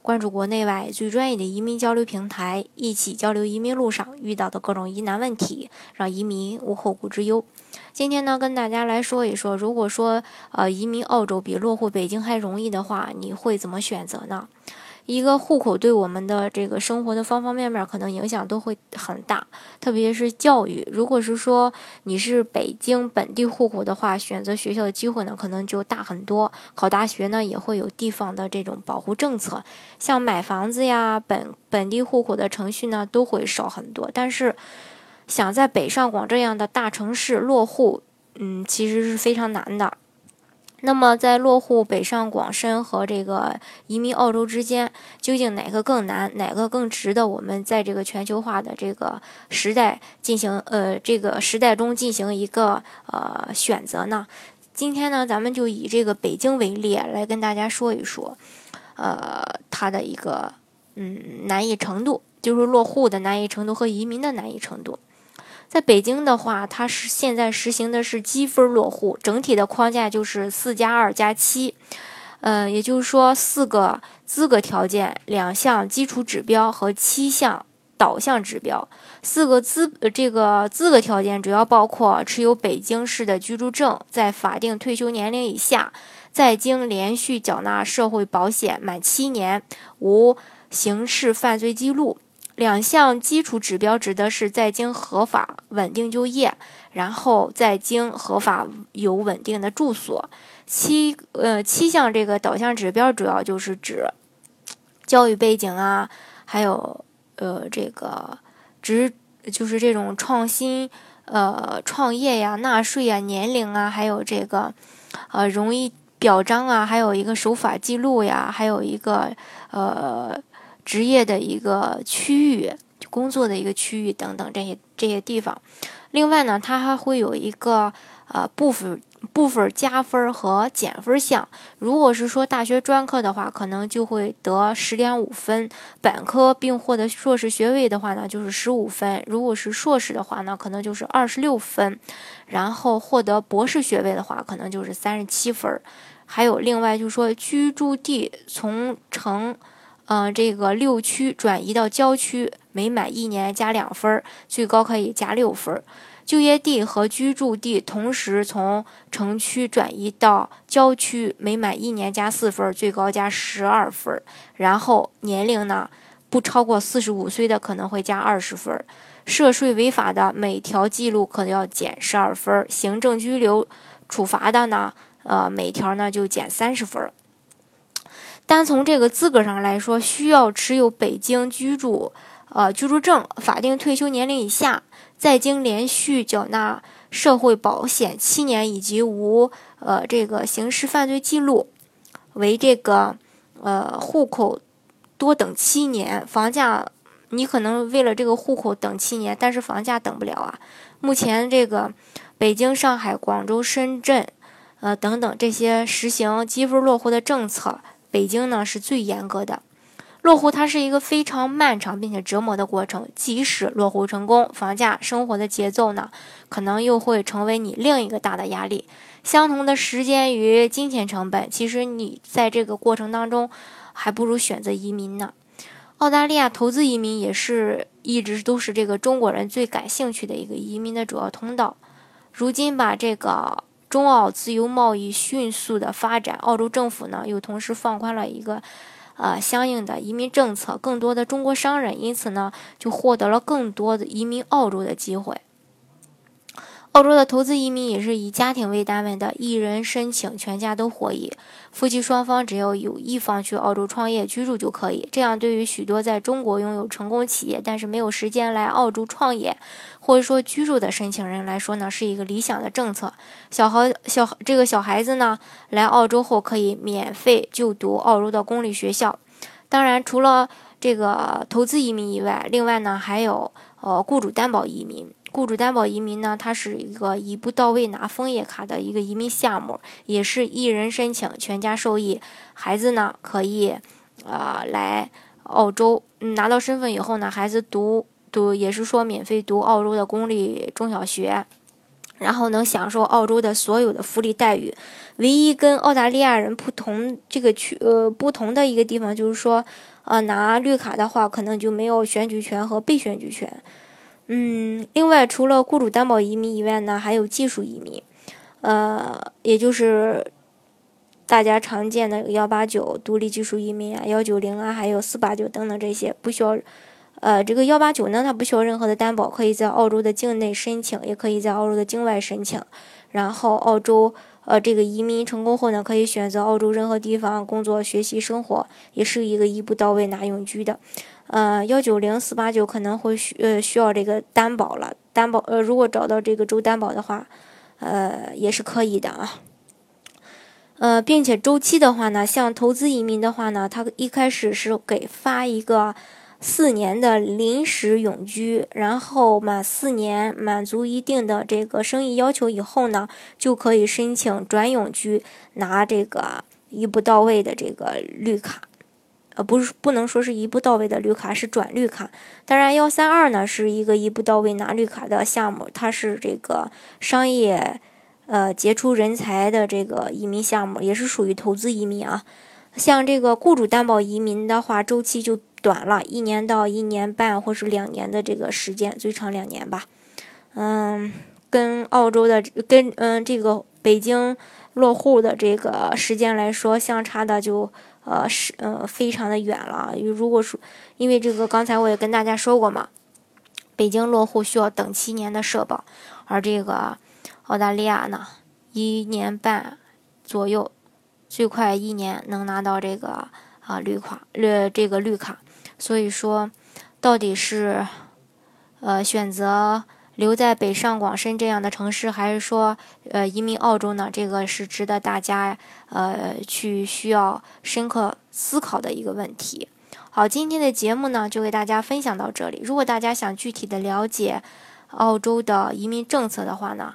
关注国内外最专业的移民交流平台，一起交流移民路上遇到的各种疑难问题，让移民无后顾之忧。今天呢，跟大家来说一说，如果说呃移民澳洲比落户北京还容易的话，你会怎么选择呢？一个户口对我们的这个生活的方方面面可能影响都会很大，特别是教育。如果是说你是北京本地户口的话，选择学校的机会呢可能就大很多。考大学呢也会有地方的这种保护政策，像买房子呀，本本地户口的程序呢都会少很多。但是想在北上广这样的大城市落户，嗯，其实是非常难的。那么，在落户北上广深和这个移民澳洲之间，究竟哪个更难，哪个更值得我们在这个全球化的这个时代进行呃这个时代中进行一个呃选择呢？今天呢，咱们就以这个北京为例来跟大家说一说，呃，它的一个嗯难易程度，就是落户的难易程度和移民的难易程度。在北京的话，它是现在实行的是积分落户，整体的框架就是四加二加七，呃，也就是说四个资格条件、两项基础指标和七项导向指标。四个资这个资格条件主要包括持有北京市的居住证，在法定退休年龄以下，在京连续缴纳社会保险满七年，无刑事犯罪记录。两项基础指标指的是在京合法稳定就业，然后在京合法有稳定的住所。七呃七项这个导向指标主要就是指教育背景啊，还有呃这个职就是这种创新呃创业呀、纳税呀、年龄啊，还有这个呃容易表彰啊，还有一个守法记录呀，还有一个呃。职业的一个区域，工作的一个区域等等这些这些地方。另外呢，它还会有一个呃部分部分加分和减分项。如果是说大学专科的话，可能就会得十点五分；本科并获得硕士学位的话呢，就是十五分；如果是硕士的话呢，可能就是二十六分；然后获得博士学位的话，可能就是三十七分。还有另外就是说居住地从城。嗯，这个六区转移到郊区，每满一年加两分，最高可以加六分。就业地和居住地同时从城区转移到郊区，每满一年加四分，最高加十二分。然后年龄呢，不超过四十五岁的可能会加二十分。涉税违法的每条记录可能要减十二分。行政拘留处罚的呢，呃，每条呢就减三十分。单从这个资格上来说，需要持有北京居住呃居住证，法定退休年龄以下，在京连续缴纳社会保险七年，以及无呃这个刑事犯罪记录，为这个呃户口多等七年。房价你可能为了这个户口等七年，但是房价等不了啊。目前这个北京、上海、广州、深圳呃等等这些实行积分落户的政策。北京呢是最严格的，落户它是一个非常漫长并且折磨的过程。即使落户成功，房价生活的节奏呢，可能又会成为你另一个大的压力。相同的时间与金钱成本，其实你在这个过程当中，还不如选择移民呢。澳大利亚投资移民也是一直都是这个中国人最感兴趣的一个移民的主要通道。如今把这个。中澳自由贸易迅速的发展，澳洲政府呢又同时放宽了一个，呃相应的移民政策，更多的中国商人因此呢就获得了更多的移民澳洲的机会。澳洲的投资移民也是以家庭为单位的，一人申请，全家都获益。夫妻双方只要有一方去澳洲创业居住就可以。这样对于许多在中国拥有成功企业，但是没有时间来澳洲创业或者说居住的申请人来说呢，是一个理想的政策。小孩小这个小孩子呢，来澳洲后可以免费就读澳洲的公立学校。当然，除了这个投资移民以外，另外呢还有呃雇主担保移民。雇主担保移民呢，它是一个一步到位拿枫叶卡的一个移民项目，也是一人申请全家受益，孩子呢可以啊来澳洲拿到身份以后呢，孩子读读也是说免费读澳洲的公立中小学。然后能享受澳洲的所有的福利待遇，唯一跟澳大利亚人不同这个区呃不同的一个地方就是说，呃拿绿卡的话可能就没有选举权和被选举权。嗯，另外除了雇主担保移民以外呢，还有技术移民，呃也就是大家常见的幺八九独立技术移民啊，幺九零啊，还有四八九等等这些不需要。呃，这个幺八九呢，它不需要任何的担保，可以在澳洲的境内申请，也可以在澳洲的境外申请。然后澳洲，呃，这个移民成功后呢，可以选择澳洲任何地方工作、学习、生活，也是一个一步到位拿永居的。呃，幺九零四八九可能会需呃需要这个担保了，担保呃如果找到这个州担保的话，呃也是可以的啊。呃，并且周期的话呢，像投资移民的话呢，它一开始是给发一个。四年的临时永居，然后满四年满足一定的这个生意要求以后呢，就可以申请转永居，拿这个一步到位的这个绿卡，呃，不是不能说是一步到位的绿卡，是转绿卡。当然，幺三二呢是一个一步到位拿绿卡的项目，它是这个商业呃杰出人才的这个移民项目，也是属于投资移民啊。像这个雇主担保移民的话，周期就。短了一年到一年半，或是两年的这个时间，最长两年吧。嗯，跟澳洲的跟嗯这个北京落户的这个时间来说，相差的就呃是呃非常的远了。如果说因为这个刚才我也跟大家说过嘛，北京落户需要等七年的社保，而这个澳大利亚呢，一年半左右，最快一年能拿到这个啊绿卡绿这个绿卡。所以说，到底是，呃，选择留在北上广深这样的城市，还是说，呃，移民澳洲呢？这个是值得大家，呃，去需要深刻思考的一个问题。好，今天的节目呢，就给大家分享到这里。如果大家想具体的了解澳洲的移民政策的话呢？